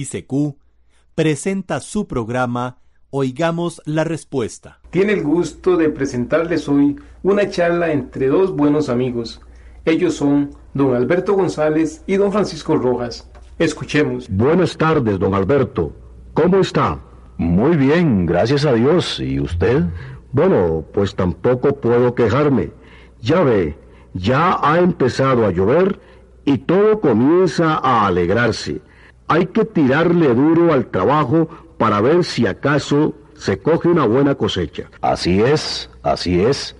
ICQ, presenta su programa Oigamos la Respuesta. Tiene el gusto de presentarles hoy una charla entre dos buenos amigos. Ellos son don Alberto González y don Francisco Rojas. Escuchemos. Buenas tardes, don Alberto. ¿Cómo está? Muy bien, gracias a Dios. ¿Y usted? Bueno, pues tampoco puedo quejarme. Ya ve, ya ha empezado a llover y todo comienza a alegrarse. Hay que tirarle duro al trabajo para ver si acaso se coge una buena cosecha. Así es, así es.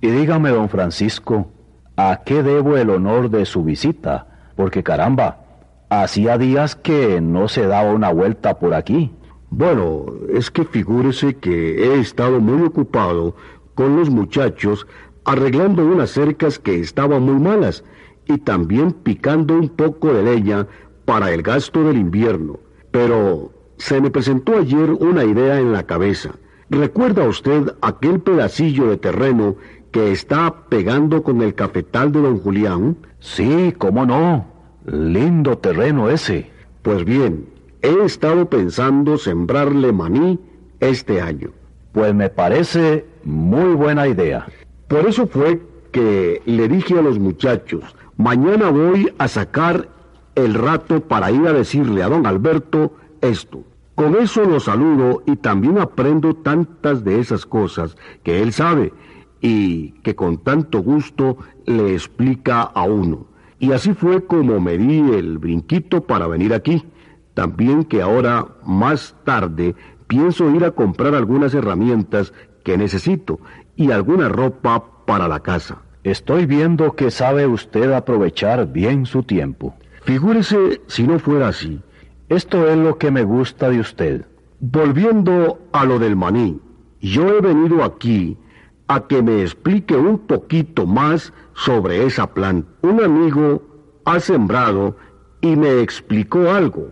Y dígame, don Francisco, ¿a qué debo el honor de su visita? Porque caramba, hacía días que no se daba una vuelta por aquí. Bueno, es que figúrese que he estado muy ocupado con los muchachos arreglando unas cercas que estaban muy malas y también picando un poco de leña para el gasto del invierno. Pero se me presentó ayer una idea en la cabeza. ¿Recuerda usted aquel pedacillo de terreno que está pegando con el cafetal de don Julián? Sí, cómo no. Lindo terreno ese. Pues bien, he estado pensando sembrarle maní este año. Pues me parece muy buena idea. Por eso fue que le dije a los muchachos, mañana voy a sacar el rato para ir a decirle a don Alberto esto. Con eso lo saludo y también aprendo tantas de esas cosas que él sabe y que con tanto gusto le explica a uno. Y así fue como me di el brinquito para venir aquí. También que ahora, más tarde, pienso ir a comprar algunas herramientas que necesito y alguna ropa para la casa. Estoy viendo que sabe usted aprovechar bien su tiempo. Figúrese si no fuera así. Esto es lo que me gusta de usted. Volviendo a lo del maní, yo he venido aquí a que me explique un poquito más sobre esa planta. Un amigo ha sembrado y me explicó algo,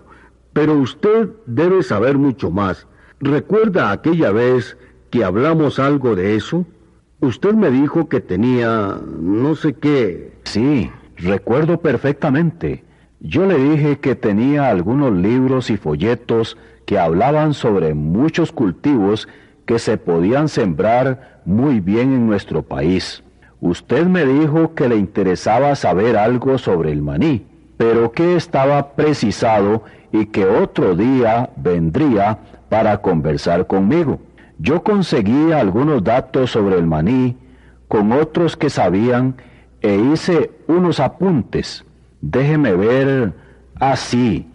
pero usted debe saber mucho más. ¿Recuerda aquella vez que hablamos algo de eso? Usted me dijo que tenía no sé qué. Sí, recuerdo perfectamente. Yo le dije que tenía algunos libros y folletos que hablaban sobre muchos cultivos que se podían sembrar muy bien en nuestro país. Usted me dijo que le interesaba saber algo sobre el maní, pero que estaba precisado y que otro día vendría para conversar conmigo. Yo conseguí algunos datos sobre el maní con otros que sabían e hice unos apuntes. Déjeme ver. así.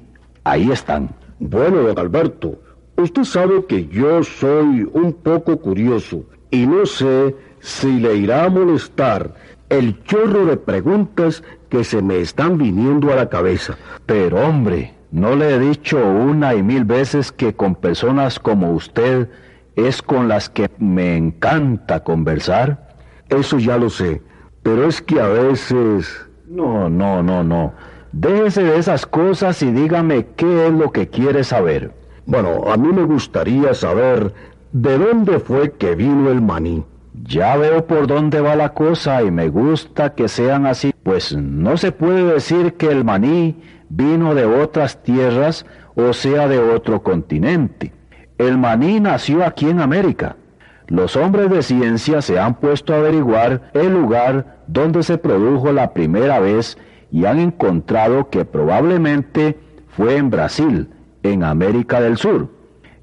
ahí están. Bueno, don Alberto, usted sabe que yo soy un poco curioso y no sé si le irá a molestar el chorro de preguntas que se me están viniendo a la cabeza. Pero hombre, ¿no le he dicho una y mil veces que con personas como usted es con las que me encanta conversar? Eso ya lo sé, pero es que a veces... No, no, no, no. Déjese de esas cosas y dígame qué es lo que quiere saber. Bueno, a mí me gustaría saber de dónde fue que vino el maní. Ya veo por dónde va la cosa y me gusta que sean así, pues no se puede decir que el maní vino de otras tierras o sea de otro continente. El maní nació aquí en América. Los hombres de ciencia se han puesto a averiguar el lugar donde se produjo la primera vez y han encontrado que probablemente fue en Brasil, en América del Sur.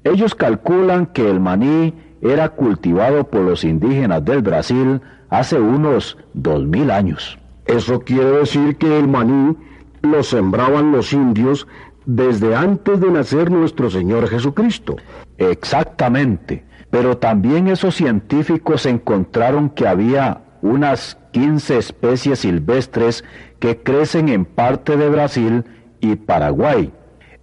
Ellos calculan que el maní era cultivado por los indígenas del Brasil hace unos dos mil años. Eso quiere decir que el maní lo sembraban los indios desde antes de nacer nuestro Señor Jesucristo. Exactamente. Pero también esos científicos encontraron que había unas 15 especies silvestres que crecen en parte de Brasil y Paraguay,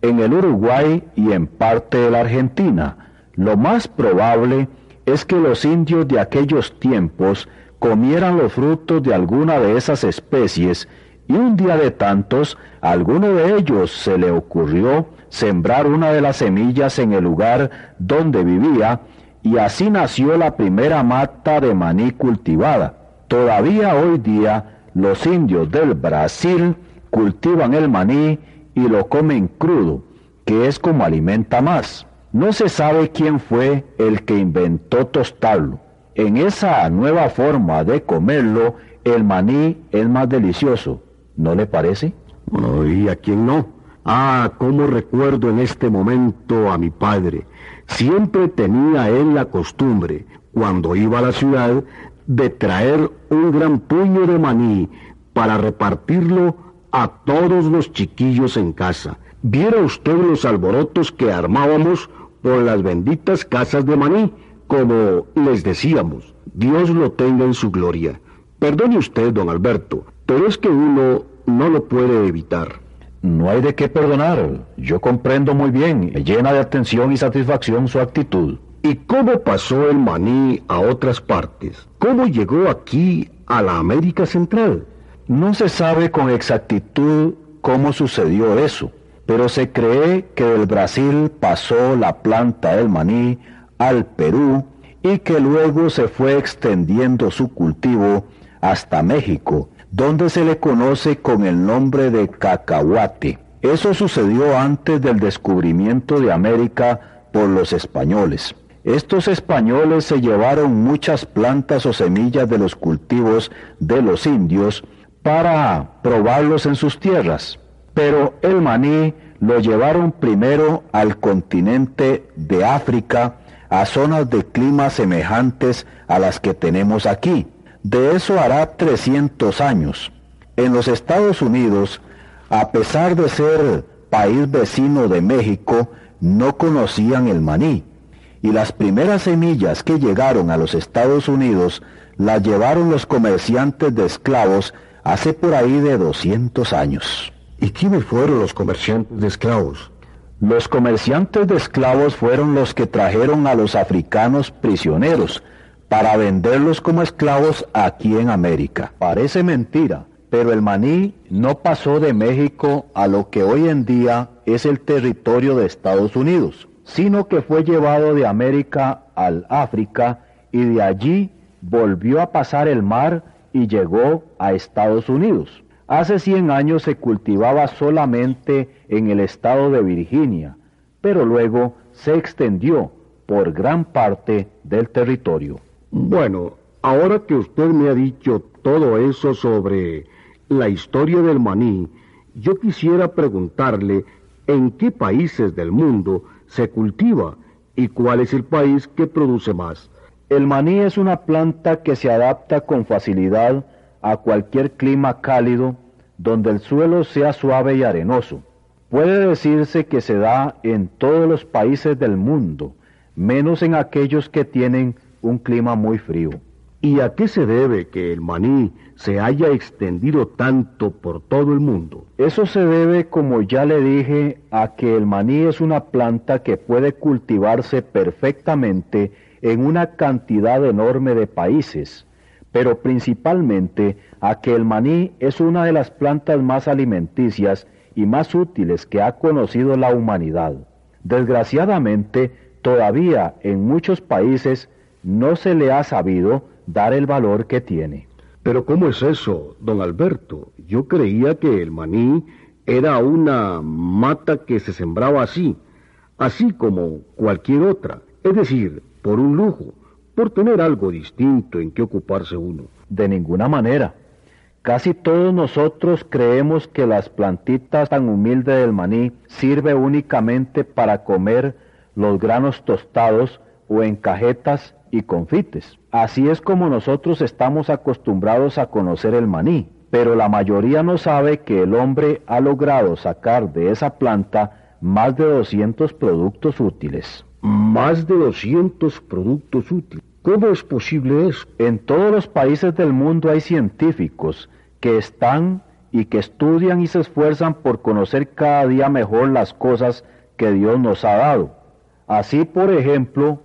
en el Uruguay y en parte de la Argentina. Lo más probable es que los indios de aquellos tiempos comieran los frutos de alguna de esas especies y un día de tantos a alguno de ellos se le ocurrió sembrar una de las semillas en el lugar donde vivía y así nació la primera mata de maní cultivada. Todavía hoy día los indios del Brasil cultivan el maní y lo comen crudo, que es como alimenta más. No se sabe quién fue el que inventó tostarlo. En esa nueva forma de comerlo, el maní es más delicioso, ¿no le parece? ¿y a quién no? Ah, cómo recuerdo en este momento a mi padre. Siempre tenía él la costumbre, cuando iba a la ciudad, de traer un gran puño de maní para repartirlo a todos los chiquillos en casa. Viera usted los alborotos que armábamos por las benditas casas de maní, como les decíamos. Dios lo tenga en su gloria. Perdone usted, don Alberto, pero es que uno no lo puede evitar. No hay de qué perdonar. Yo comprendo muy bien, llena de atención y satisfacción su actitud. ¿Y cómo pasó el maní a otras partes? ¿Cómo llegó aquí a la América Central? No se sabe con exactitud cómo sucedió eso, pero se cree que del Brasil pasó la planta del maní al Perú y que luego se fue extendiendo su cultivo hasta México, donde se le conoce con el nombre de cacahuate. Eso sucedió antes del descubrimiento de América por los españoles. Estos españoles se llevaron muchas plantas o semillas de los cultivos de los indios para probarlos en sus tierras, pero el maní lo llevaron primero al continente de África, a zonas de clima semejantes a las que tenemos aquí. De eso hará 300 años. En los Estados Unidos, a pesar de ser país vecino de México, no conocían el maní y las primeras semillas que llegaron a los Estados Unidos las llevaron los comerciantes de esclavos hace por ahí de 200 años. ¿Y quiénes fueron los comerciantes de esclavos? Los comerciantes de esclavos fueron los que trajeron a los africanos prisioneros para venderlos como esclavos aquí en América. Parece mentira, pero el maní no pasó de México a lo que hoy en día es el territorio de Estados Unidos sino que fue llevado de América al África y de allí volvió a pasar el mar y llegó a Estados Unidos. Hace 100 años se cultivaba solamente en el estado de Virginia, pero luego se extendió por gran parte del territorio. Bueno, ahora que usted me ha dicho todo eso sobre la historia del maní, yo quisiera preguntarle en qué países del mundo se cultiva y cuál es el país que produce más. El maní es una planta que se adapta con facilidad a cualquier clima cálido donde el suelo sea suave y arenoso. Puede decirse que se da en todos los países del mundo, menos en aquellos que tienen un clima muy frío. ¿Y a qué se debe que el maní se haya extendido tanto por todo el mundo? Eso se debe, como ya le dije, a que el maní es una planta que puede cultivarse perfectamente en una cantidad enorme de países, pero principalmente a que el maní es una de las plantas más alimenticias y más útiles que ha conocido la humanidad. Desgraciadamente, todavía en muchos países no se le ha sabido dar el valor que tiene. Pero ¿cómo es eso, don Alberto? Yo creía que el maní era una mata que se sembraba así, así como cualquier otra, es decir, por un lujo, por tener algo distinto en que ocuparse uno. De ninguna manera. Casi todos nosotros creemos que las plantitas tan humildes del maní sirve únicamente para comer los granos tostados o en cajetas y confites. Así es como nosotros estamos acostumbrados a conocer el maní, pero la mayoría no sabe que el hombre ha logrado sacar de esa planta más de 200 productos útiles. Más de 200 productos útiles. ¿Cómo es posible eso? En todos los países del mundo hay científicos que están y que estudian y se esfuerzan por conocer cada día mejor las cosas que Dios nos ha dado. Así, por ejemplo,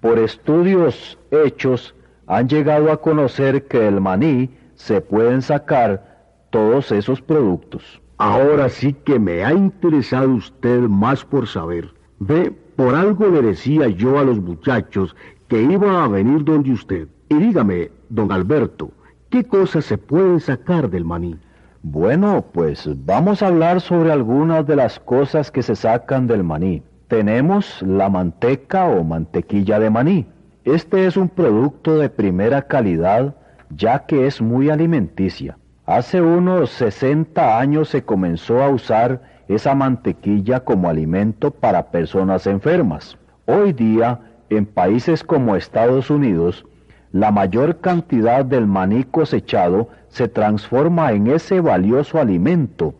por estudios hechos, han llegado a conocer que del maní se pueden sacar todos esos productos. Ahora sí que me ha interesado usted más por saber. Ve, por algo le decía yo a los muchachos que iba a venir donde usted. Y dígame, don Alberto, ¿qué cosas se pueden sacar del maní? Bueno, pues vamos a hablar sobre algunas de las cosas que se sacan del maní. Tenemos la manteca o mantequilla de maní. Este es un producto de primera calidad ya que es muy alimenticia. Hace unos 60 años se comenzó a usar esa mantequilla como alimento para personas enfermas. Hoy día en países como Estados Unidos, la mayor cantidad del maní cosechado se transforma en ese valioso alimento.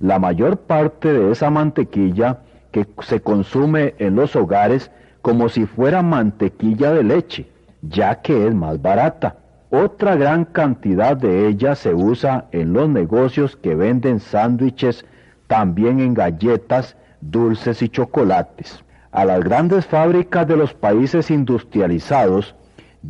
La mayor parte de esa mantequilla que se consume en los hogares como si fuera mantequilla de leche, ya que es más barata. Otra gran cantidad de ella se usa en los negocios que venden sándwiches, también en galletas, dulces y chocolates. A las grandes fábricas de los países industrializados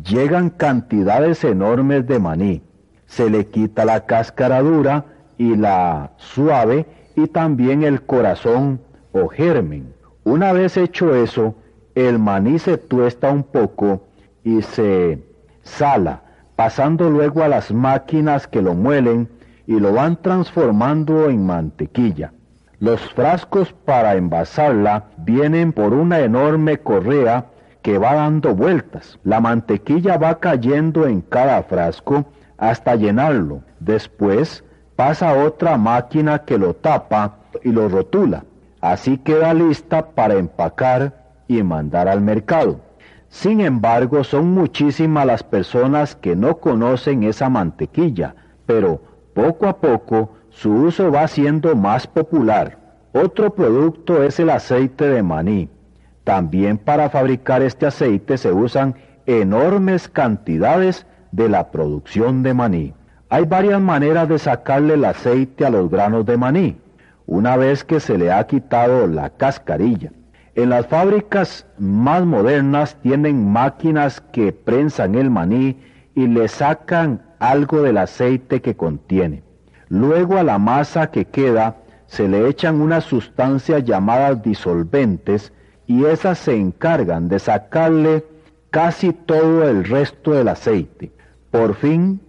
llegan cantidades enormes de maní. Se le quita la cáscara dura y la suave y también el corazón o germen. Una vez hecho eso, el maní se tuesta un poco y se sala, pasando luego a las máquinas que lo muelen y lo van transformando en mantequilla. Los frascos para envasarla vienen por una enorme correa que va dando vueltas. La mantequilla va cayendo en cada frasco hasta llenarlo. Después pasa otra máquina que lo tapa y lo rotula. Así queda lista para empacar y mandar al mercado. Sin embargo, son muchísimas las personas que no conocen esa mantequilla, pero poco a poco su uso va siendo más popular. Otro producto es el aceite de maní. También para fabricar este aceite se usan enormes cantidades de la producción de maní. Hay varias maneras de sacarle el aceite a los granos de maní, una vez que se le ha quitado la cascarilla. En las fábricas más modernas tienen máquinas que prensan el maní y le sacan algo del aceite que contiene. Luego a la masa que queda se le echan unas sustancias llamadas disolventes y esas se encargan de sacarle casi todo el resto del aceite. Por fin,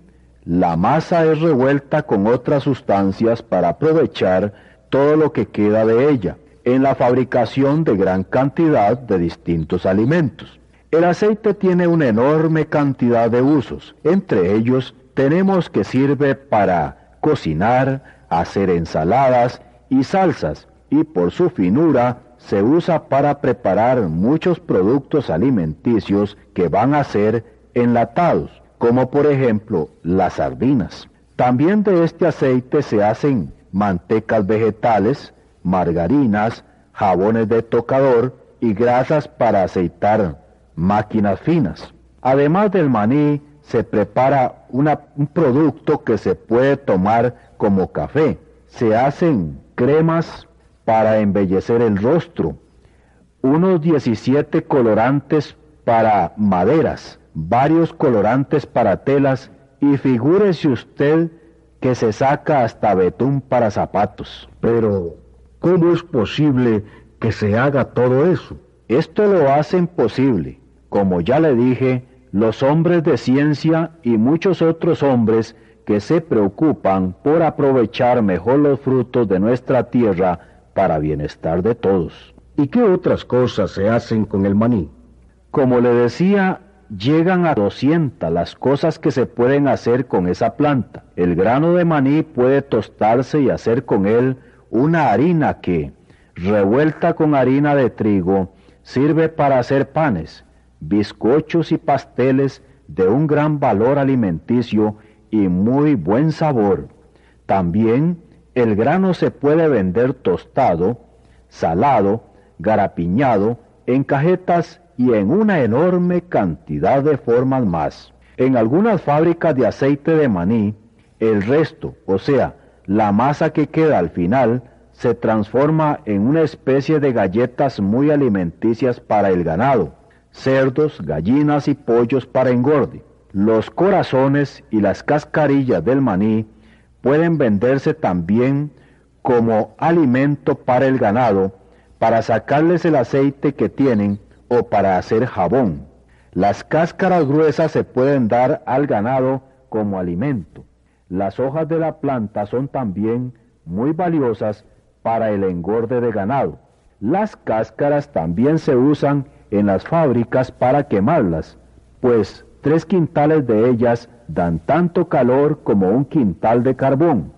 la masa es revuelta con otras sustancias para aprovechar todo lo que queda de ella en la fabricación de gran cantidad de distintos alimentos. El aceite tiene una enorme cantidad de usos, entre ellos tenemos que sirve para cocinar, hacer ensaladas y salsas, y por su finura se usa para preparar muchos productos alimenticios que van a ser enlatados, como por ejemplo las sardinas. También de este aceite se hacen mantecas vegetales, margarinas, jabones de tocador y grasas para aceitar máquinas finas. Además del maní, se prepara un producto que se puede tomar como café. Se hacen cremas para embellecer el rostro, unos 17 colorantes para maderas, varios colorantes para telas y figúrese usted que se saca hasta betún para zapatos. Pero, ¿cómo es posible que se haga todo eso? Esto lo hacen posible, como ya le dije, los hombres de ciencia y muchos otros hombres que se preocupan por aprovechar mejor los frutos de nuestra tierra para bienestar de todos. ¿Y qué otras cosas se hacen con el maní? Como le decía, llegan a 200 las cosas que se pueden hacer con esa planta. El grano de maní puede tostarse y hacer con él una harina que, revuelta con harina de trigo, sirve para hacer panes, bizcochos y pasteles de un gran valor alimenticio y muy buen sabor. También el grano se puede vender tostado, salado, garapiñado, en cajetas y en una enorme cantidad de formas más. En algunas fábricas de aceite de maní, el resto, o sea, la masa que queda al final, se transforma en una especie de galletas muy alimenticias para el ganado, cerdos, gallinas y pollos para engorde. Los corazones y las cascarillas del maní pueden venderse también como alimento para el ganado, para sacarles el aceite que tienen o para hacer jabón. Las cáscaras gruesas se pueden dar al ganado como alimento. Las hojas de la planta son también muy valiosas para el engorde de ganado. Las cáscaras también se usan en las fábricas para quemarlas, pues tres quintales de ellas dan tanto calor como un quintal de carbón.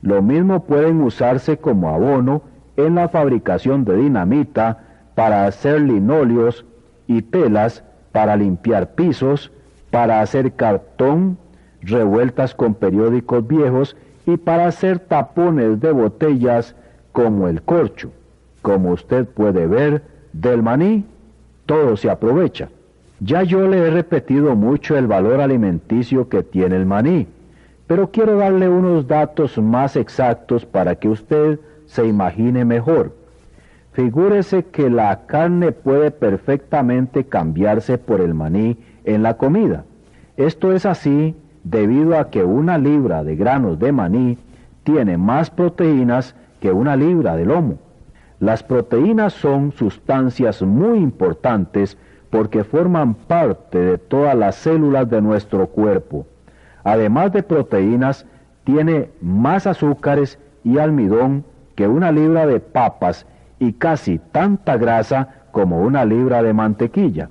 Lo mismo pueden usarse como abono en la fabricación de dinamita para hacer linóleos y telas para limpiar pisos, para hacer cartón, revueltas con periódicos viejos y para hacer tapones de botellas como el corcho. Como usted puede ver, del maní todo se aprovecha. Ya yo le he repetido mucho el valor alimenticio que tiene el maní, pero quiero darle unos datos más exactos para que usted se imagine mejor. Figúrese que la carne puede perfectamente cambiarse por el maní en la comida. Esto es así debido a que una libra de granos de maní tiene más proteínas que una libra de lomo. Las proteínas son sustancias muy importantes porque forman parte de todas las células de nuestro cuerpo. Además de proteínas, tiene más azúcares y almidón que una libra de papas y casi tanta grasa como una libra de mantequilla.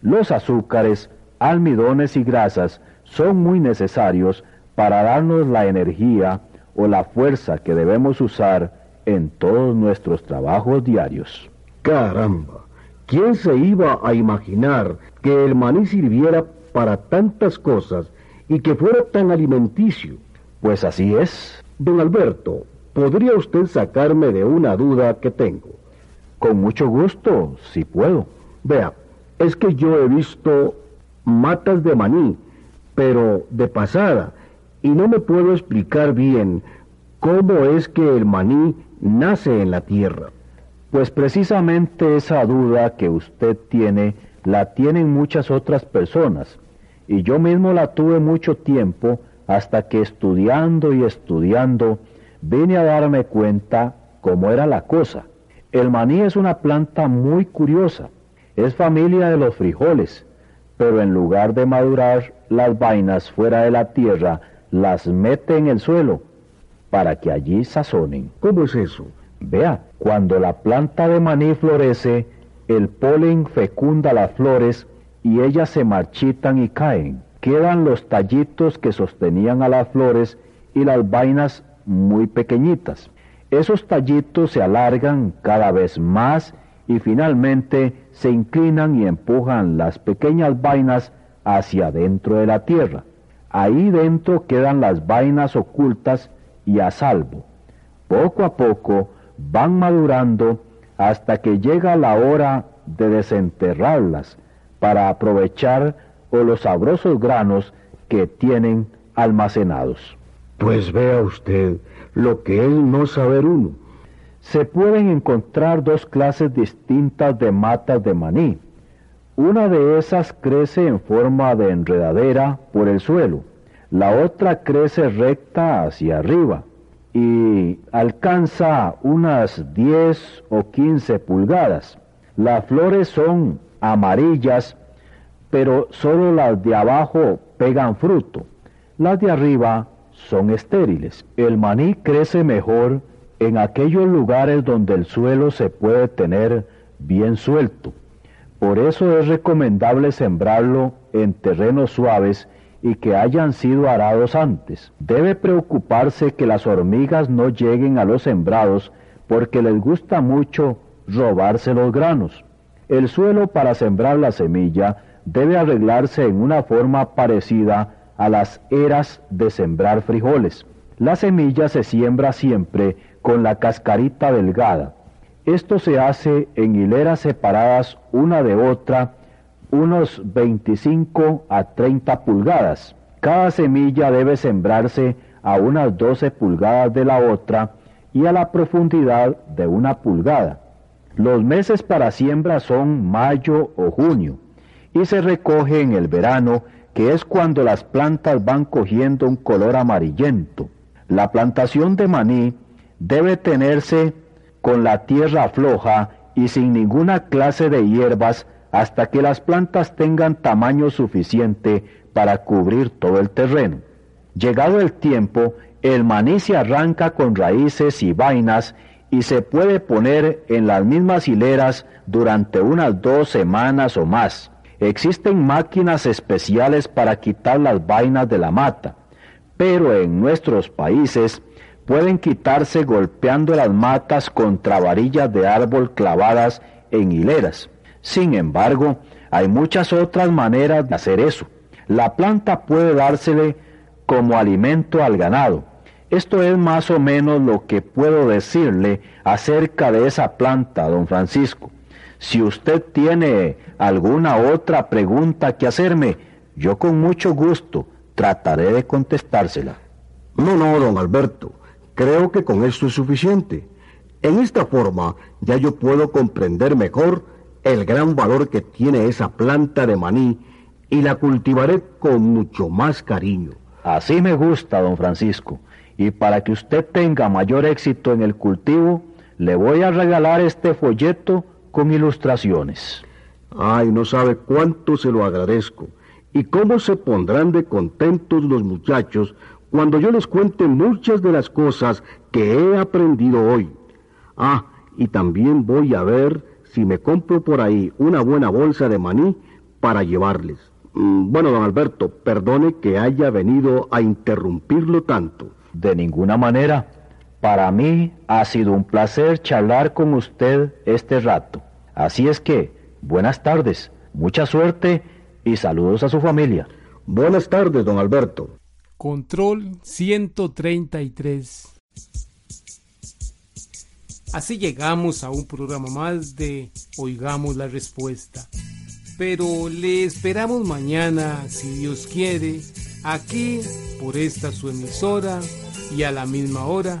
Los azúcares, almidones y grasas son muy necesarios para darnos la energía o la fuerza que debemos usar en todos nuestros trabajos diarios. Caramba, ¿quién se iba a imaginar que el maní sirviera para tantas cosas y que fuera tan alimenticio? Pues así es. Don Alberto, ¿podría usted sacarme de una duda que tengo? Con mucho gusto, si puedo. Vea, es que yo he visto matas de maní, pero de pasada, y no me puedo explicar bien cómo es que el maní nace en la tierra. Pues precisamente esa duda que usted tiene la tienen muchas otras personas, y yo mismo la tuve mucho tiempo hasta que estudiando y estudiando vine a darme cuenta cómo era la cosa. El maní es una planta muy curiosa, es familia de los frijoles, pero en lugar de madurar las vainas fuera de la tierra, las mete en el suelo para que allí sazonen. ¿Cómo es eso? Vea, cuando la planta de maní florece, el polen fecunda las flores y ellas se marchitan y caen. Quedan los tallitos que sostenían a las flores y las vainas muy pequeñitas. Esos tallitos se alargan cada vez más y finalmente se inclinan y empujan las pequeñas vainas hacia dentro de la tierra. Ahí dentro quedan las vainas ocultas y a salvo. Poco a poco van madurando hasta que llega la hora de desenterrarlas para aprovechar los sabrosos granos que tienen almacenados. Pues vea usted lo que es no saber uno. Se pueden encontrar dos clases distintas de matas de maní. Una de esas crece en forma de enredadera por el suelo, la otra crece recta hacia arriba y alcanza unas 10 o 15 pulgadas. Las flores son amarillas, pero solo las de abajo pegan fruto. Las de arriba son estériles. El maní crece mejor en aquellos lugares donde el suelo se puede tener bien suelto. Por eso es recomendable sembrarlo en terrenos suaves y que hayan sido arados antes. Debe preocuparse que las hormigas no lleguen a los sembrados porque les gusta mucho robarse los granos. El suelo para sembrar la semilla debe arreglarse en una forma parecida a las eras de sembrar frijoles. La semilla se siembra siempre con la cascarita delgada. Esto se hace en hileras separadas una de otra unos 25 a 30 pulgadas. Cada semilla debe sembrarse a unas 12 pulgadas de la otra y a la profundidad de una pulgada. Los meses para siembra son mayo o junio y se recoge en el verano, que es cuando las plantas van cogiendo un color amarillento. La plantación de maní debe tenerse con la tierra floja y sin ninguna clase de hierbas hasta que las plantas tengan tamaño suficiente para cubrir todo el terreno. Llegado el tiempo, el maní se arranca con raíces y vainas y se puede poner en las mismas hileras durante unas dos semanas o más. Existen máquinas especiales para quitar las vainas de la mata, pero en nuestros países pueden quitarse golpeando las matas contra varillas de árbol clavadas en hileras. Sin embargo, hay muchas otras maneras de hacer eso. La planta puede dársele como alimento al ganado. Esto es más o menos lo que puedo decirle acerca de esa planta, don Francisco. Si usted tiene alguna otra pregunta que hacerme, yo con mucho gusto trataré de contestársela. No, no, don Alberto. Creo que con esto es suficiente. En esta forma ya yo puedo comprender mejor el gran valor que tiene esa planta de maní y la cultivaré con mucho más cariño. Así me gusta, don Francisco. Y para que usted tenga mayor éxito en el cultivo, le voy a regalar este folleto con ilustraciones. Ay, no sabe cuánto se lo agradezco. Y cómo se pondrán de contentos los muchachos cuando yo les cuente muchas de las cosas que he aprendido hoy. Ah, y también voy a ver si me compro por ahí una buena bolsa de maní para llevarles. Mm, bueno, don Alberto, perdone que haya venido a interrumpirlo tanto. De ninguna manera. Para mí ha sido un placer charlar con usted este rato. Así es que, buenas tardes, mucha suerte y saludos a su familia. Buenas tardes, don Alberto. Control 133. Así llegamos a un programa más de Oigamos la Respuesta. Pero le esperamos mañana, si Dios quiere, aquí por esta su emisora y a la misma hora.